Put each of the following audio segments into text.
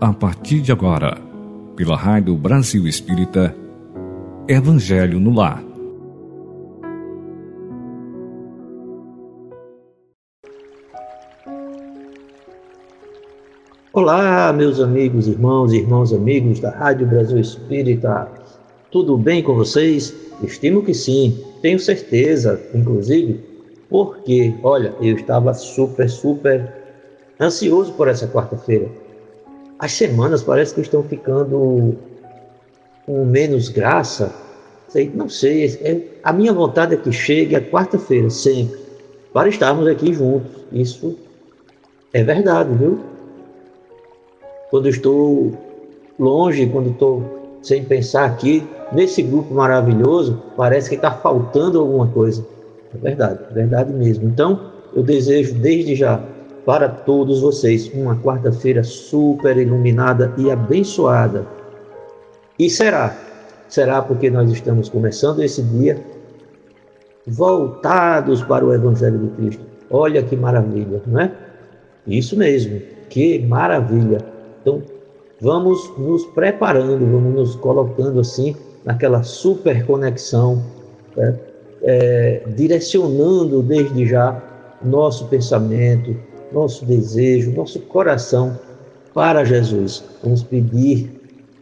A partir de agora, pela Rádio Brasil Espírita, Evangelho no Lar. Olá, meus amigos, irmãos e irmãos amigos da Rádio Brasil Espírita. Tudo bem com vocês? Estimo que sim, tenho certeza, inclusive, porque, olha, eu estava super, super ansioso por essa quarta-feira. As semanas parece que estão ficando com menos graça. Não sei, é, a minha vontade é que chegue a quarta-feira, sempre, para estarmos aqui juntos. Isso é verdade, viu? Quando estou longe, quando estou sem pensar aqui, nesse grupo maravilhoso, parece que está faltando alguma coisa. É verdade, é verdade mesmo. Então, eu desejo desde já para todos vocês uma quarta-feira super iluminada e abençoada. E será? Será porque nós estamos começando esse dia voltados para o Evangelho de Cristo. Olha que maravilha, não é? Isso mesmo, que maravilha. Então, vamos nos preparando, vamos nos colocando assim naquela super conexão, né? é, direcionando desde já nosso pensamento, nosso desejo, nosso coração para Jesus. Vamos pedir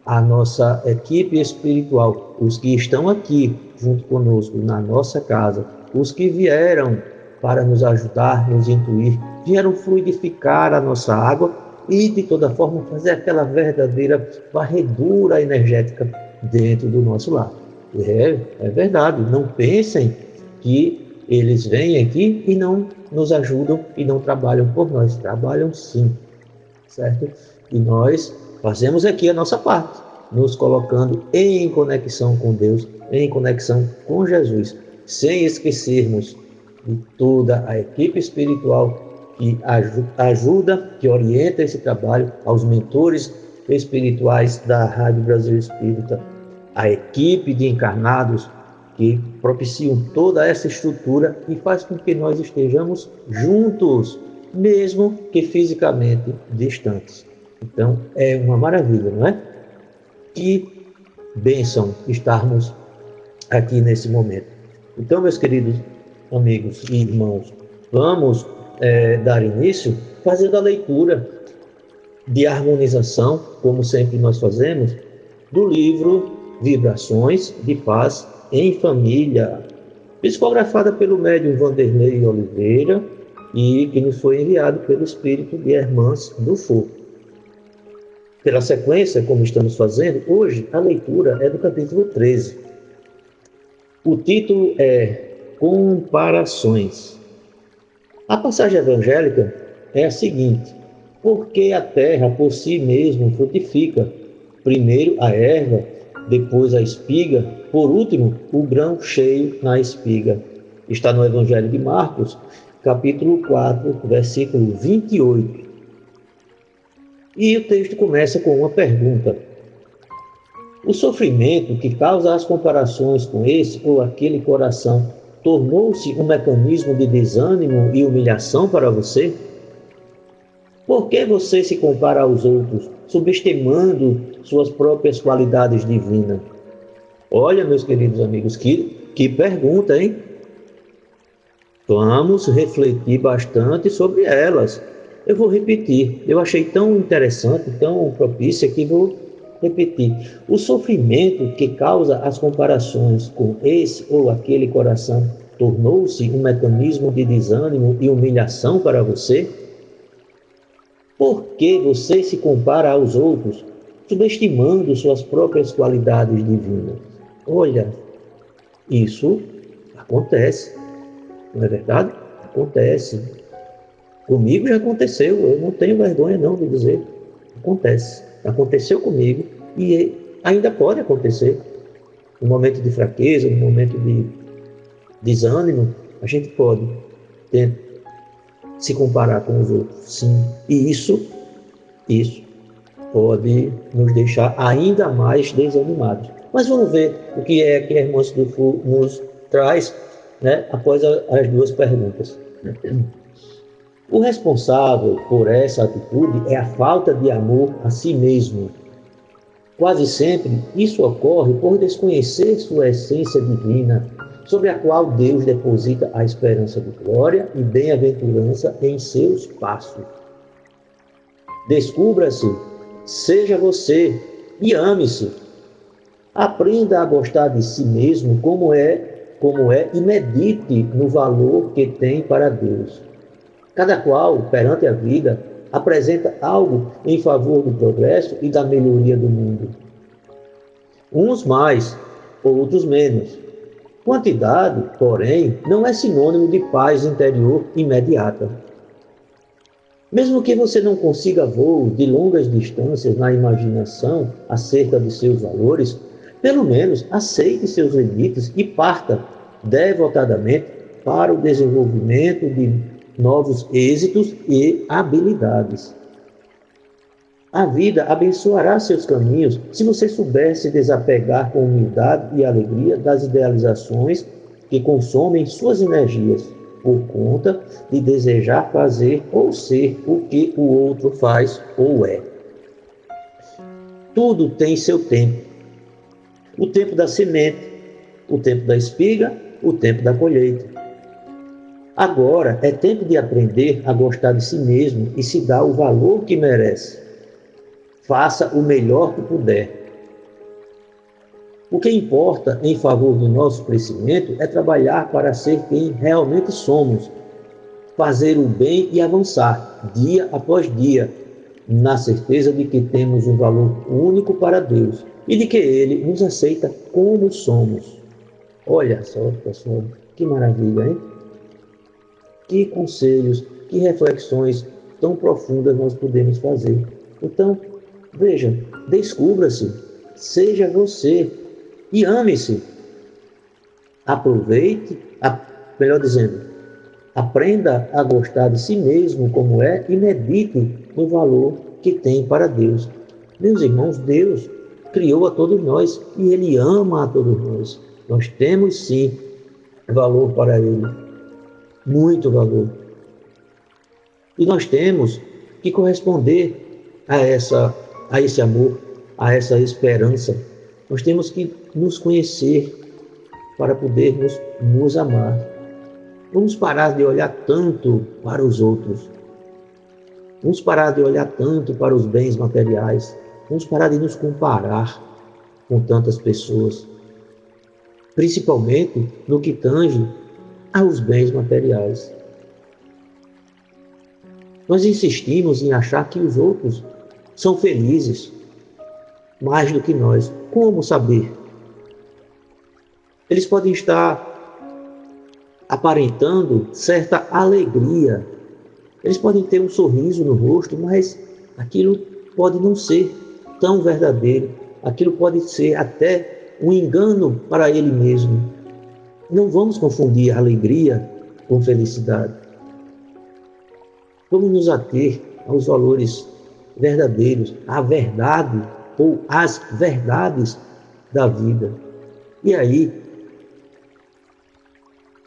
à nossa equipe espiritual, os que estão aqui junto conosco na nossa casa, os que vieram para nos ajudar, nos intuir, vieram fluidificar a nossa água e de toda forma fazer aquela verdadeira varredura energética dentro do nosso lar. É, é verdade, não pensem que eles vêm aqui e não nos ajudam e não trabalham por nós. Trabalham sim, certo? E nós fazemos aqui a nossa parte, nos colocando em conexão com Deus, em conexão com Jesus, sem esquecermos de toda a equipe espiritual que ajuda, que orienta esse trabalho, aos mentores espirituais da Rádio Brasil Espírita, a equipe de encarnados que propiciam toda essa estrutura e faz com que nós estejamos juntos, mesmo que fisicamente distantes. Então é uma maravilha, não é? Que bênção estarmos aqui nesse momento. Então, meus queridos amigos e irmãos, vamos é, dar início fazendo a leitura de harmonização, como sempre nós fazemos, do livro Vibrações de Paz em Família, psicografada pelo médium Vanderlei Oliveira e que nos foi enviado pelo espírito de Hermãs do Fogo. Pela sequência, como estamos fazendo, hoje a leitura é do capítulo 13. O título é Comparações. A passagem evangélica é a seguinte: Porque a terra por si mesma frutifica, primeiro a erva, depois a espiga, por último, o grão cheio na espiga. Está no Evangelho de Marcos, capítulo 4, versículo 28. E o texto começa com uma pergunta: O sofrimento que causa as comparações com esse ou aquele coração tornou-se um mecanismo de desânimo e humilhação para você? Por que você se compara aos outros, subestimando suas próprias qualidades divinas? Olha, meus queridos amigos, que, que pergunta, hein? Vamos refletir bastante sobre elas. Eu vou repetir. Eu achei tão interessante, tão propícia que vou repetir. O sofrimento que causa as comparações com esse ou aquele coração tornou-se um mecanismo de desânimo e humilhação para você? Por que você se compara aos outros, subestimando suas próprias qualidades divinas? Olha, isso acontece, não é verdade? Acontece. Comigo já aconteceu, eu não tenho vergonha não de dizer. Acontece. Aconteceu comigo e ainda pode acontecer. No momento de fraqueza, no momento de desânimo, a gente pode ter se comparar com os outros, sim. E isso, isso pode nos deixar ainda mais desanimados. Mas vamos ver o que é que a irmã Sudufu nos traz né, após a, as duas perguntas. O responsável por essa atitude é a falta de amor a si mesmo. Quase sempre isso ocorre por desconhecer sua essência divina, sobre a qual Deus deposita a esperança de glória e bem-aventurança em seus passos. Descubra-se, seja você e ame-se. Aprenda a gostar de si mesmo como é, como é e medite no valor que tem para Deus. Cada qual, perante a vida, apresenta algo em favor do progresso e da melhoria do mundo. Uns mais, outros menos. Quantidade, porém, não é sinônimo de paz interior imediata. Mesmo que você não consiga voos de longas distâncias na imaginação acerca de seus valores, pelo menos aceite seus limites e parta devotadamente para o desenvolvimento de novos êxitos e habilidades. A vida abençoará seus caminhos se você souber se desapegar com humildade e alegria das idealizações que consomem suas energias por conta de desejar fazer ou ser o que o outro faz ou é. Tudo tem seu tempo. O tempo da semente, o tempo da espiga, o tempo da colheita. Agora é tempo de aprender a gostar de si mesmo e se dar o valor que merece. Faça o melhor que puder. O que importa em favor do nosso crescimento é trabalhar para ser quem realmente somos, fazer o bem e avançar dia após dia, na certeza de que temos um valor único para Deus e de que Ele nos aceita como somos. Olha só, pessoal, que maravilha, hein? que conselhos, que reflexões tão profundas nós podemos fazer. Então, veja, descubra-se, seja você e ame-se. Aproveite, a, melhor dizendo, aprenda a gostar de si mesmo como é e medite no valor que tem para Deus. Meus irmãos, Deus criou a todos nós e Ele ama a todos nós. Nós temos sim valor para Ele muito valor. E nós temos que corresponder a, essa, a esse amor, a essa esperança. Nós temos que nos conhecer para podermos nos amar. Vamos parar de olhar tanto para os outros. Vamos parar de olhar tanto para os bens materiais. Vamos parar de nos comparar com tantas pessoas. Principalmente no que tange aos bens materiais. Nós insistimos em achar que os outros são felizes mais do que nós. Como saber? Eles podem estar aparentando certa alegria. Eles podem ter um sorriso no rosto, mas aquilo pode não ser tão verdadeiro. Aquilo pode ser até um engano para ele mesmo. Não vamos confundir alegria com felicidade. Vamos nos ater aos valores verdadeiros, à verdade ou às verdades da vida. E aí,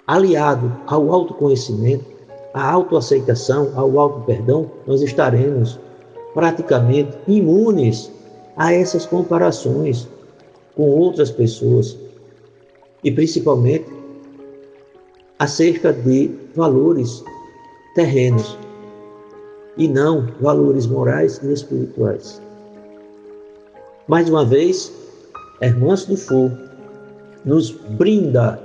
aliado ao autoconhecimento, à autoaceitação, ao auto-perdão, nós estaremos praticamente imunes a essas comparações com outras pessoas, e principalmente acerca de valores terrenos e não valores morais e espirituais. Mais uma vez, Hermãos do Fogo nos brinda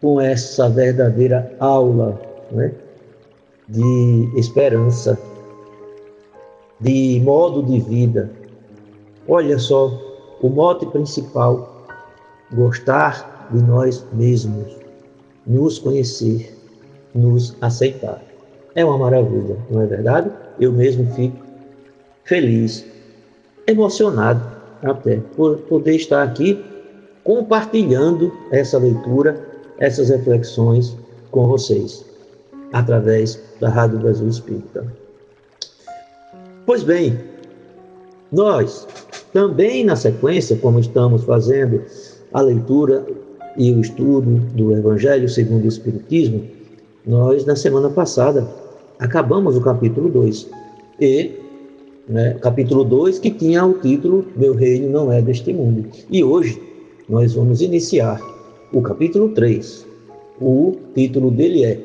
com essa verdadeira aula né, de esperança, de modo de vida. Olha só, o mote principal gostar de nós mesmos, nos conhecer, nos aceitar. É uma maravilha, não é verdade? Eu mesmo fico feliz, emocionado até por poder estar aqui compartilhando essa leitura, essas reflexões com vocês, através da Rádio Brasil Espírita. Pois bem, nós também na sequência, como estamos fazendo a leitura e o estudo do Evangelho segundo o Espiritismo, nós, na semana passada, acabamos o capítulo 2 e né, capítulo 2 que tinha o título Meu reino não é deste mundo. E hoje nós vamos iniciar o capítulo 3. O título dele é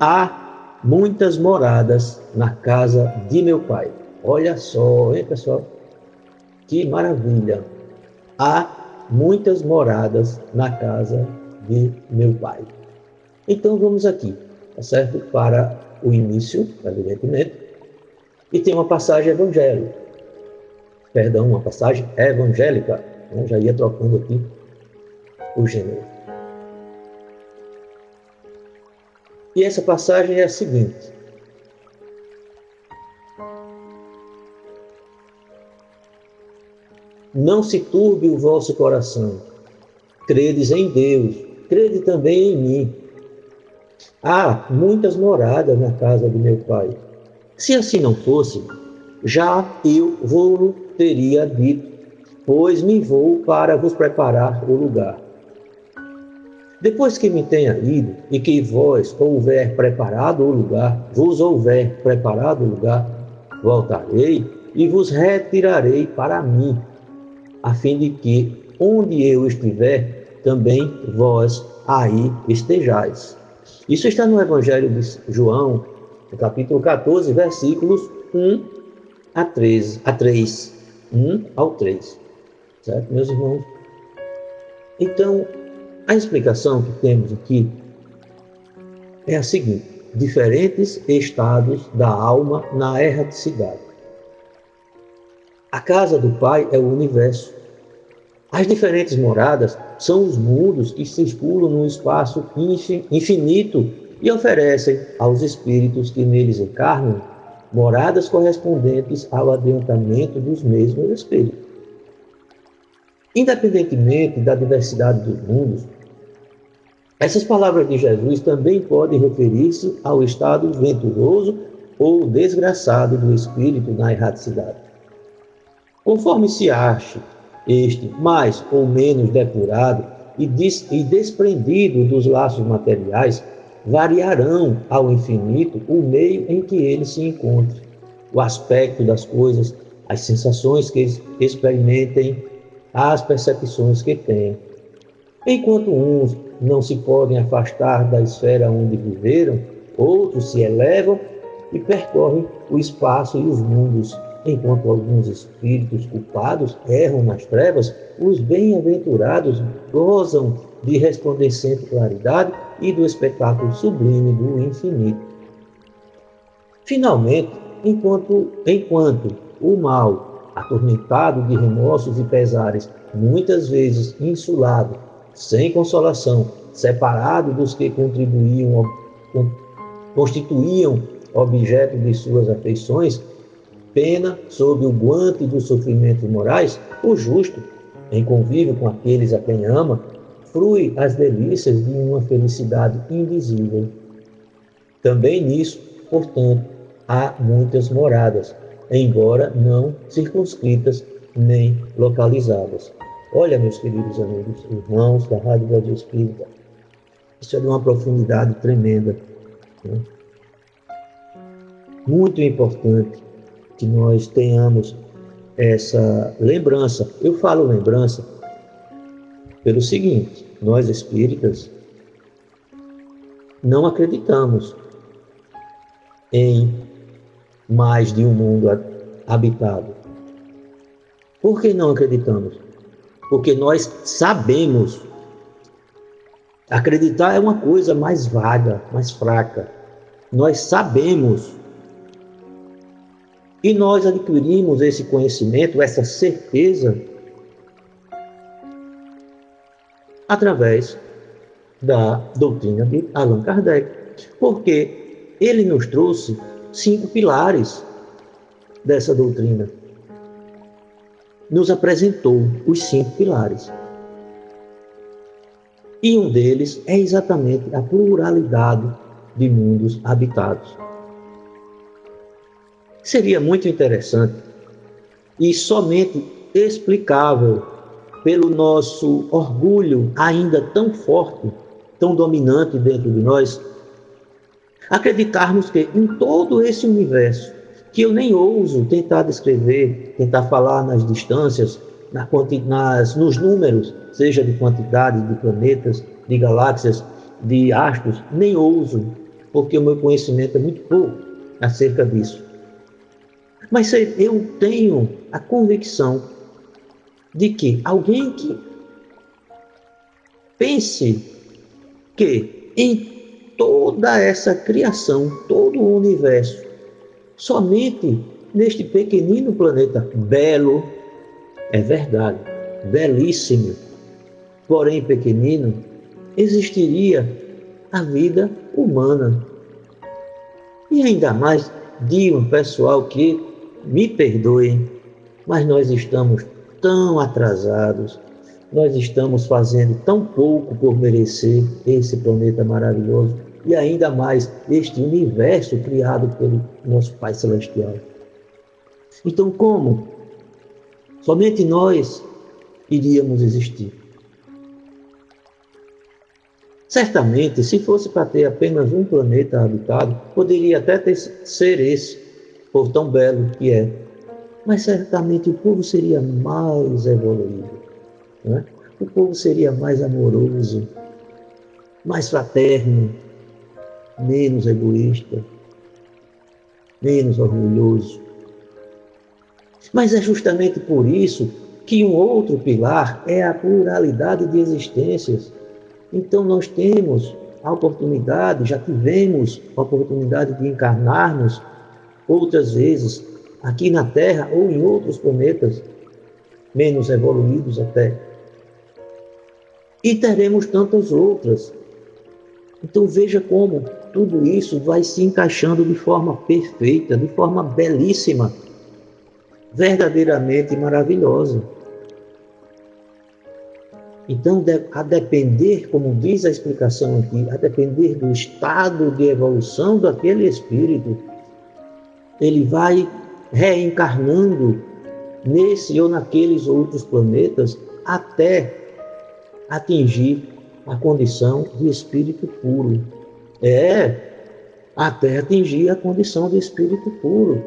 Há muitas moradas na casa de meu pai. Olha só, hein, pessoal? Que maravilha! Há muitas moradas na casa de meu pai. Então vamos aqui, tá certo? Para o início, evidentemente. E tem uma passagem evangélica. Perdão, uma passagem evangélica. Eu já ia trocando aqui o gênero. E essa passagem é a seguinte: Não se turbe o vosso coração. Credes em Deus, crede também em mim. Há muitas moradas na casa do meu pai. Se assim não fosse, já eu vou teria dito, pois me vou para vos preparar o lugar. Depois que me tenha ido e que vós houver preparado o lugar, vos houver preparado o lugar, voltarei e vos retirarei para mim, a fim de que onde eu estiver, também vós aí estejais. Isso está no Evangelho de João, capítulo 14, versículos 1 a 13, a 3, 1 ao 3. Certo, meus irmãos? Então, a explicação que temos aqui é a seguinte: diferentes estados da alma na erraticidade. A casa do Pai é o universo. As diferentes moradas são os mundos que circulam no espaço infinito e oferecem aos espíritos que neles encarnam moradas correspondentes ao adiantamento dos mesmos espíritos. Independentemente da diversidade dos mundos, essas palavras de Jesus também podem referir-se ao estado venturoso ou desgraçado do espírito na erraticidade. Conforme se ache este mais ou menos depurado e, des e desprendido dos laços materiais, variarão ao infinito o meio em que ele se encontre, o aspecto das coisas, as sensações que experimentem, as percepções que tenham. Enquanto uns não se podem afastar da esfera onde viveram, outros se elevam e percorrem o espaço e os mundos. Enquanto alguns espíritos culpados erram nas trevas, os bem-aventurados gozam de resplandecente claridade e do espetáculo sublime do infinito. Finalmente, enquanto, enquanto o mal, atormentado de remorsos e pesares, muitas vezes insulado, sem consolação, separado dos que contribuíam, constituíam objeto de suas afeições, pena sob o guante dos sofrimentos morais, o justo, em convívio com aqueles a quem ama, frui as delícias de uma felicidade invisível. Também nisso, portanto, há muitas moradas, embora não circunscritas nem localizadas. Olha, meus queridos amigos, irmãos da Rádio Brasil Espírita, isso é de uma profundidade tremenda. Né? Muito importante que nós tenhamos essa lembrança. Eu falo lembrança pelo seguinte: nós espíritas não acreditamos em mais de um mundo habitado. Por que não acreditamos? porque nós sabemos. Acreditar é uma coisa mais vaga, mais fraca. Nós sabemos. E nós adquirimos esse conhecimento, essa certeza, através da doutrina de Allan Kardec. Porque ele nos trouxe cinco pilares dessa doutrina nos apresentou os cinco pilares. E um deles é exatamente a pluralidade de mundos habitados. Seria muito interessante e somente explicável pelo nosso orgulho ainda tão forte, tão dominante dentro de nós, Acreditarmos que em todo esse universo, que eu nem ouso tentar descrever, tentar falar nas distâncias, nas, nos números, seja de quantidade de planetas, de galáxias, de astros, nem ouso, porque o meu conhecimento é muito pouco acerca disso. Mas eu tenho a convicção de que alguém que pense que em toda essa criação, todo o universo, somente neste pequenino planeta belo, é verdade, belíssimo, porém pequenino, existiria a vida humana. E ainda mais de um pessoal que, me perdoem, mas nós estamos tão atrasados, nós estamos fazendo tão pouco por merecer esse planeta maravilhoso e ainda mais este universo criado pelo nosso Pai Celestial. Então, como? Somente nós iríamos existir. Certamente, se fosse para ter apenas um planeta habitado, poderia até ter, ser esse, tão belo que é. Mas certamente o povo seria mais evoluído. Né? O povo seria mais amoroso, mais fraterno, menos egoísta, menos orgulhoso. Mas é justamente por isso que um outro pilar é a pluralidade de existências então nós temos a oportunidade, já tivemos a oportunidade de encarnarmos outras vezes aqui na Terra ou em outros planetas menos evoluídos até. E teremos tantas outras. Então veja como tudo isso vai se encaixando de forma perfeita, de forma belíssima, verdadeiramente maravilhosa. Então, a depender, como diz a explicação aqui, a depender do estado de evolução daquele espírito, ele vai reencarnando nesse ou naqueles outros planetas até atingir a condição de espírito puro. É, até atingir a condição de espírito puro.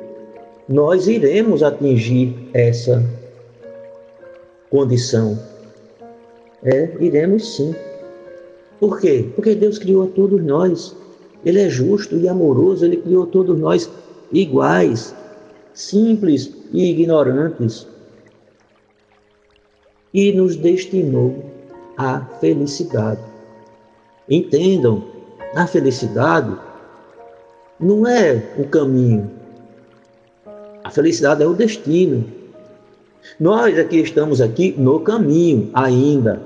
Nós iremos atingir essa condição é, iremos sim. Por quê? Porque Deus criou a todos nós. Ele é justo e amoroso, ele criou todos nós iguais, simples e ignorantes. E nos destinou à felicidade. Entendam, a felicidade não é o caminho. A felicidade é o destino. Nós aqui estamos aqui no caminho ainda.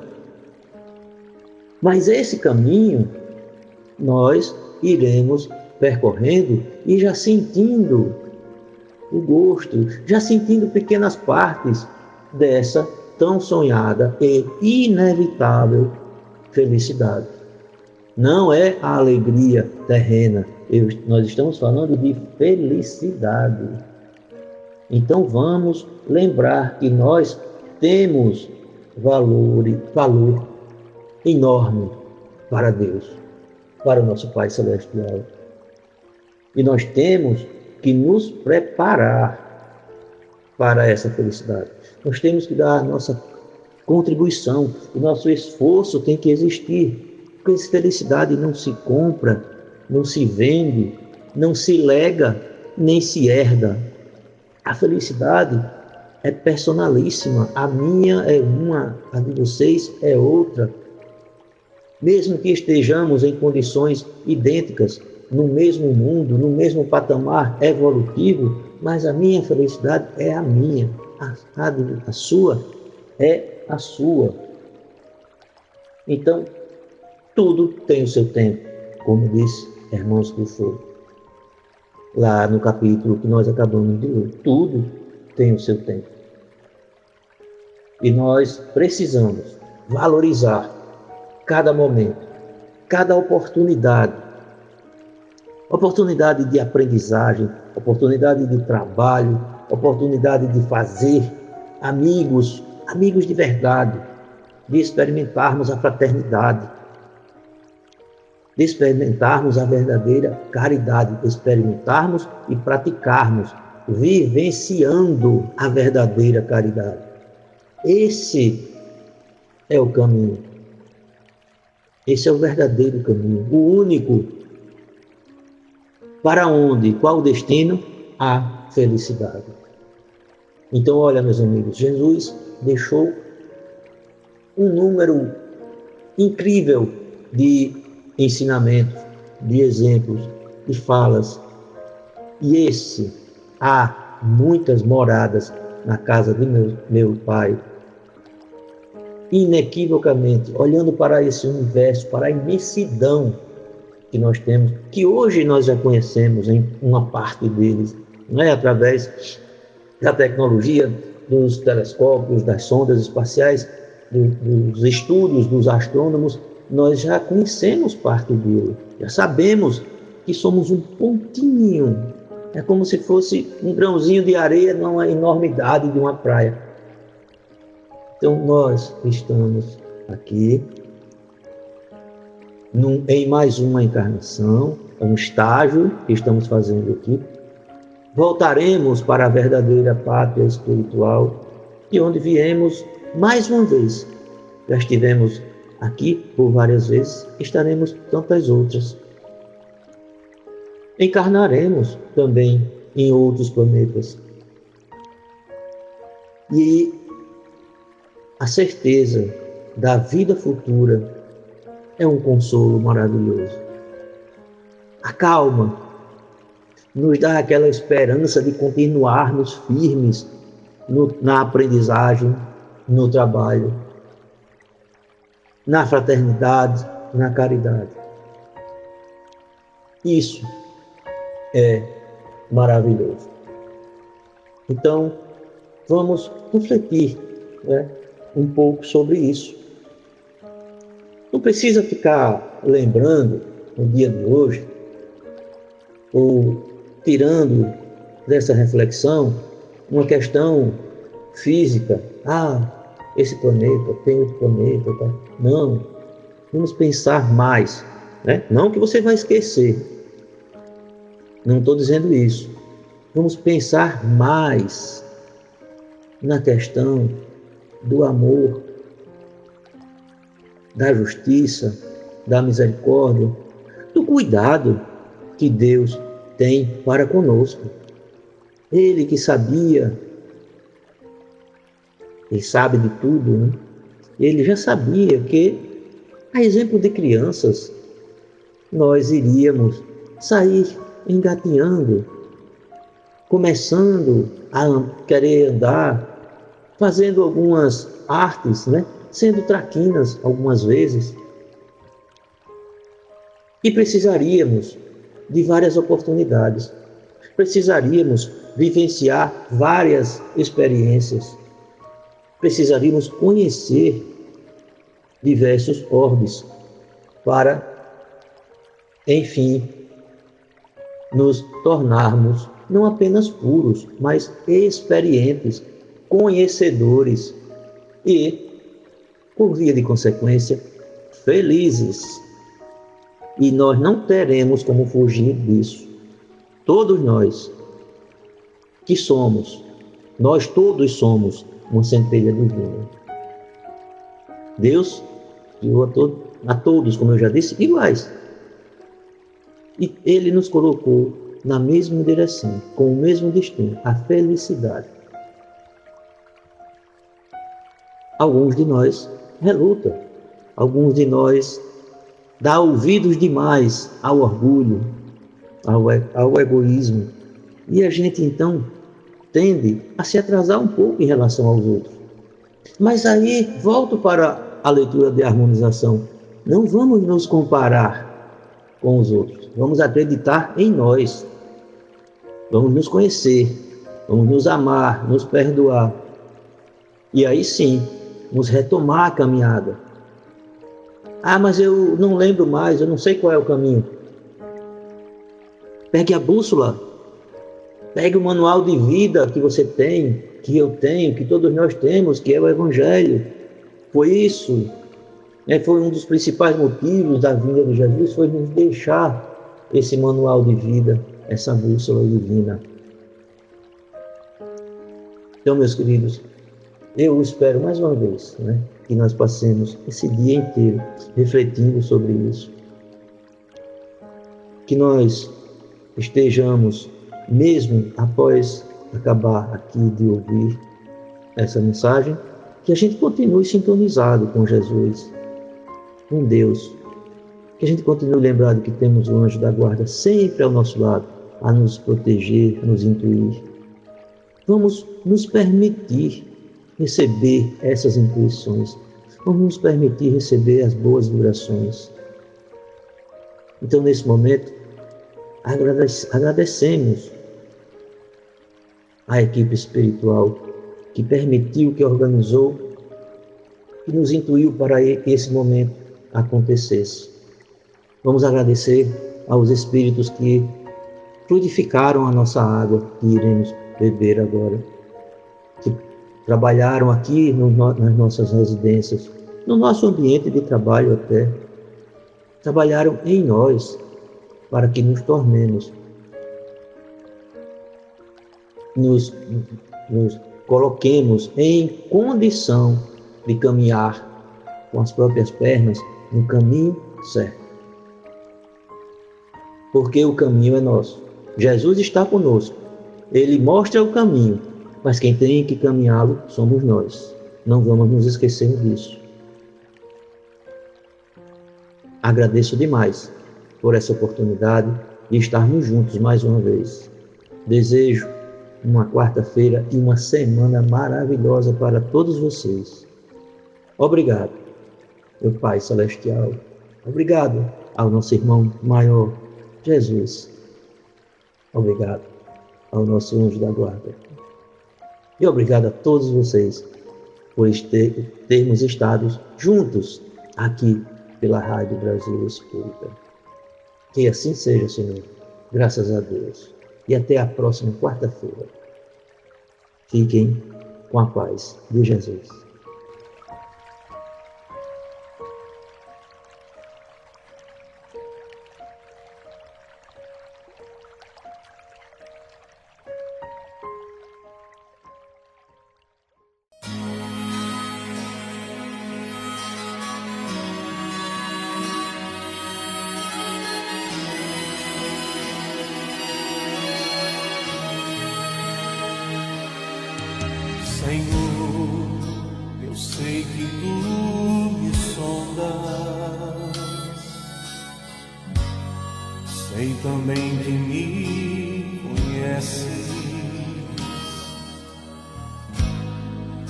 Mas esse caminho nós iremos percorrendo e já sentindo o gosto, já sentindo pequenas partes dessa tão sonhada e inevitável felicidade. Não é a alegria terrena, Eu, nós estamos falando de felicidade. Então vamos lembrar que nós temos valor, valor enorme para Deus, para o nosso Pai Celestial. E nós temos que nos preparar para essa felicidade. Nós temos que dar a nossa contribuição, o nosso esforço tem que existir, porque felicidade não se compra, não se vende, não se lega, nem se herda. A felicidade é personalíssima, a minha é uma, a de vocês é outra mesmo que estejamos em condições idênticas, no mesmo mundo, no mesmo patamar evolutivo, mas a minha felicidade é a minha, a, a, sua é a sua. Então, tudo tem o seu tempo, como disse Irmãos do Fogo, lá no capítulo que nós acabamos de ler. Tudo tem o seu tempo. E nós precisamos valorizar cada momento, cada oportunidade. Oportunidade de aprendizagem, oportunidade de trabalho, oportunidade de fazer amigos, amigos de verdade, de experimentarmos a fraternidade. de experimentarmos a verdadeira caridade, de experimentarmos e praticarmos, vivenciando a verdadeira caridade. Esse é o caminho. Esse é o verdadeiro caminho, o único. Para onde? Qual o destino? A felicidade. Então, olha, meus amigos, Jesus deixou um número incrível de ensinamentos, de exemplos, de falas. E esse há muitas moradas na casa de meu, meu Pai. Inequivocamente, olhando para esse universo, para a imensidão que nós temos, que hoje nós já conhecemos em uma parte deles, não é através da tecnologia, dos telescópios, das sondas espaciais, do, dos estudos dos astrônomos, nós já conhecemos parte dele, já sabemos que somos um pontinho, é como se fosse um grãozinho de areia numa enormidade de uma praia. Então nós estamos aqui num, em mais uma encarnação, é um estágio que estamos fazendo aqui. Voltaremos para a verdadeira pátria espiritual, de onde viemos mais uma vez. Já estivemos aqui por várias vezes, estaremos tantas outras. Encarnaremos também em outros planetas. E a certeza da vida futura é um consolo maravilhoso. A calma nos dá aquela esperança de continuarmos firmes no, na aprendizagem, no trabalho, na fraternidade, na caridade. Isso é maravilhoso. Então, vamos refletir né, um pouco sobre isso. Não precisa ficar lembrando no dia de hoje, ou tirando dessa reflexão uma questão física. Ah, esse planeta tem outro planeta. Tá? Não. Vamos pensar mais. Né? Não que você vai esquecer. Não estou dizendo isso. Vamos pensar mais na questão do amor, da justiça, da misericórdia, do cuidado que Deus tem para conosco. Ele que sabia, ele sabe de tudo, né? ele já sabia que, a exemplo de crianças, nós iríamos sair engatinhando, começando a querer andar, fazendo algumas artes, né? Sendo traquinas algumas vezes. E precisaríamos de várias oportunidades. Precisaríamos vivenciar várias experiências. Precisaríamos conhecer diversos orbes para, enfim, nos tornarmos não apenas puros, mas experientes, conhecedores e, por via de consequência, felizes. E nós não teremos como fugir disso. Todos nós que somos, nós todos somos uma centelha divina. Deus criou a, to a todos, como eu já disse, iguais. E Ele nos colocou na mesma direção, com o mesmo destino, a felicidade. Alguns de nós relutam, alguns de nós dá ouvidos demais ao orgulho, ao, ao egoísmo. E a gente então tende a se atrasar um pouco em relação aos outros. Mas aí volto para a leitura de harmonização. Não vamos nos comparar com os outros. Vamos acreditar em nós. Vamos nos conhecer. Vamos nos amar, nos perdoar. E aí sim, vamos retomar a caminhada ah, mas eu não lembro mais, eu não sei qual é o caminho. Pegue a bússola. Pegue o manual de vida que você tem, que eu tenho, que todos nós temos, que é o Evangelho. Foi isso né, foi um dos principais motivos da vinda de Jesus, foi nos deixar esse manual de vida, essa bússola divina. Então, meus queridos, eu espero mais uma vez né, que nós passemos esse dia inteiro refletindo sobre isso. Que nós estejamos, mesmo após acabar aqui de ouvir essa mensagem, que a gente continue sintonizado com Jesus, com Deus. Que a gente continue lembrado que temos o anjo da guarda sempre ao nosso lado, a nos proteger, a nos intuir. Vamos nos permitir receber essas intuições. Vamos nos permitir receber as boas vibrações. Então, nesse momento, agradecemos à equipe espiritual que permitiu, que organizou, que nos intuiu para que esse momento acontecesse. Vamos agradecer aos espíritos que fluidificaram a nossa água que iremos beber agora, trabalharam aqui no, nas nossas residências, no nosso ambiente de trabalho até, trabalharam em nós para que nos tornemos, nos, nos coloquemos em condição de caminhar com as próprias pernas no caminho certo. Porque o caminho é nosso. Jesus está conosco. Ele mostra o caminho, mas quem tem que caminhá-lo somos nós. Não vamos nos esquecer disso. Agradeço demais por essa oportunidade de estarmos juntos mais uma vez. Desejo uma quarta-feira e uma semana maravilhosa para todos vocês. Obrigado, meu Pai Celestial. Obrigado ao nosso irmão maior, Jesus. Obrigado ao nosso anjo da guarda. E obrigado a todos vocês por termos estado juntos aqui pela Rádio Brasil Espírita. Que assim seja, Senhor. Graças a Deus. E até a próxima quarta-feira. Fiquem com a paz de Jesus. Senhor, eu sei que tu me sondas, sei também que me conheces.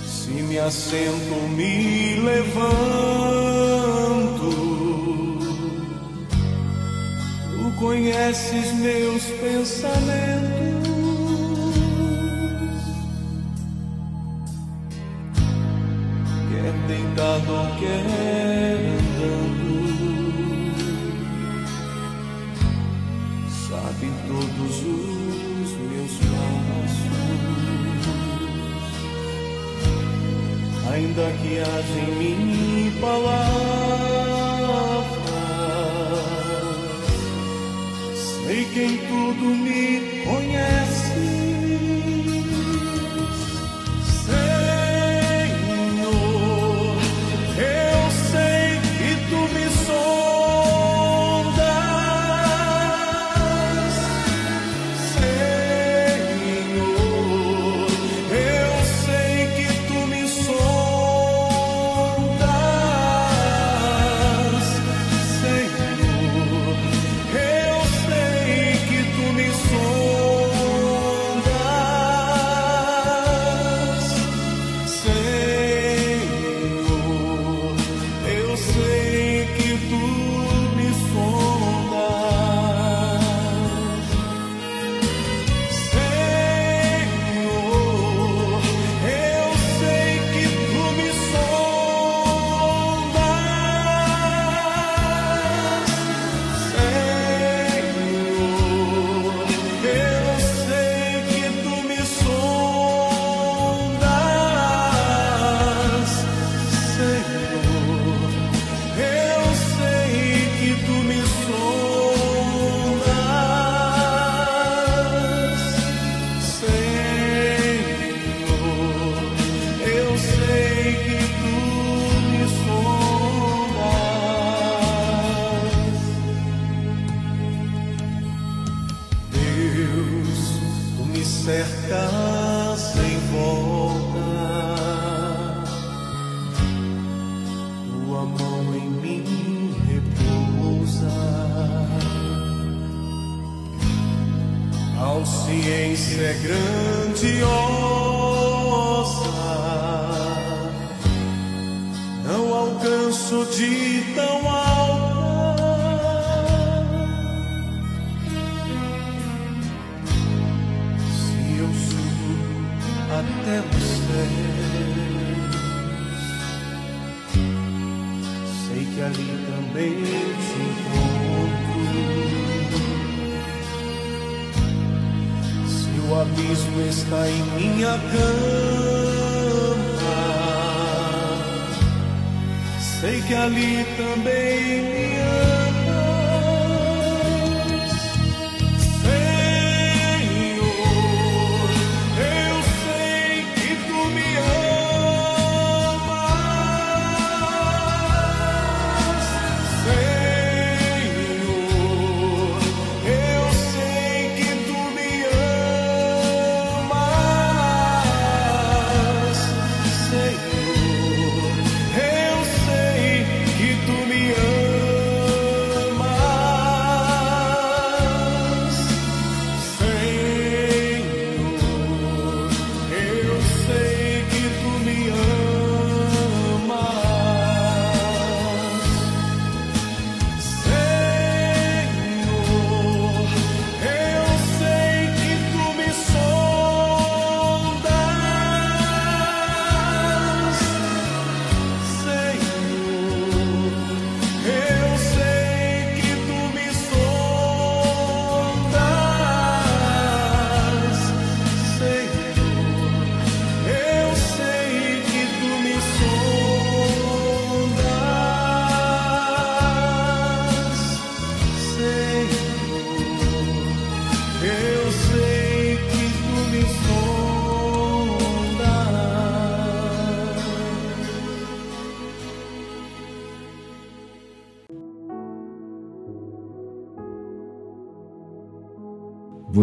Se me assento, me levanto, tu conheces meus pensamentos. andando, sabe todos os meus passos, ainda que haja em mim palavras que ali também te encontro. Se o abismo está em minha cama, sei que ali também me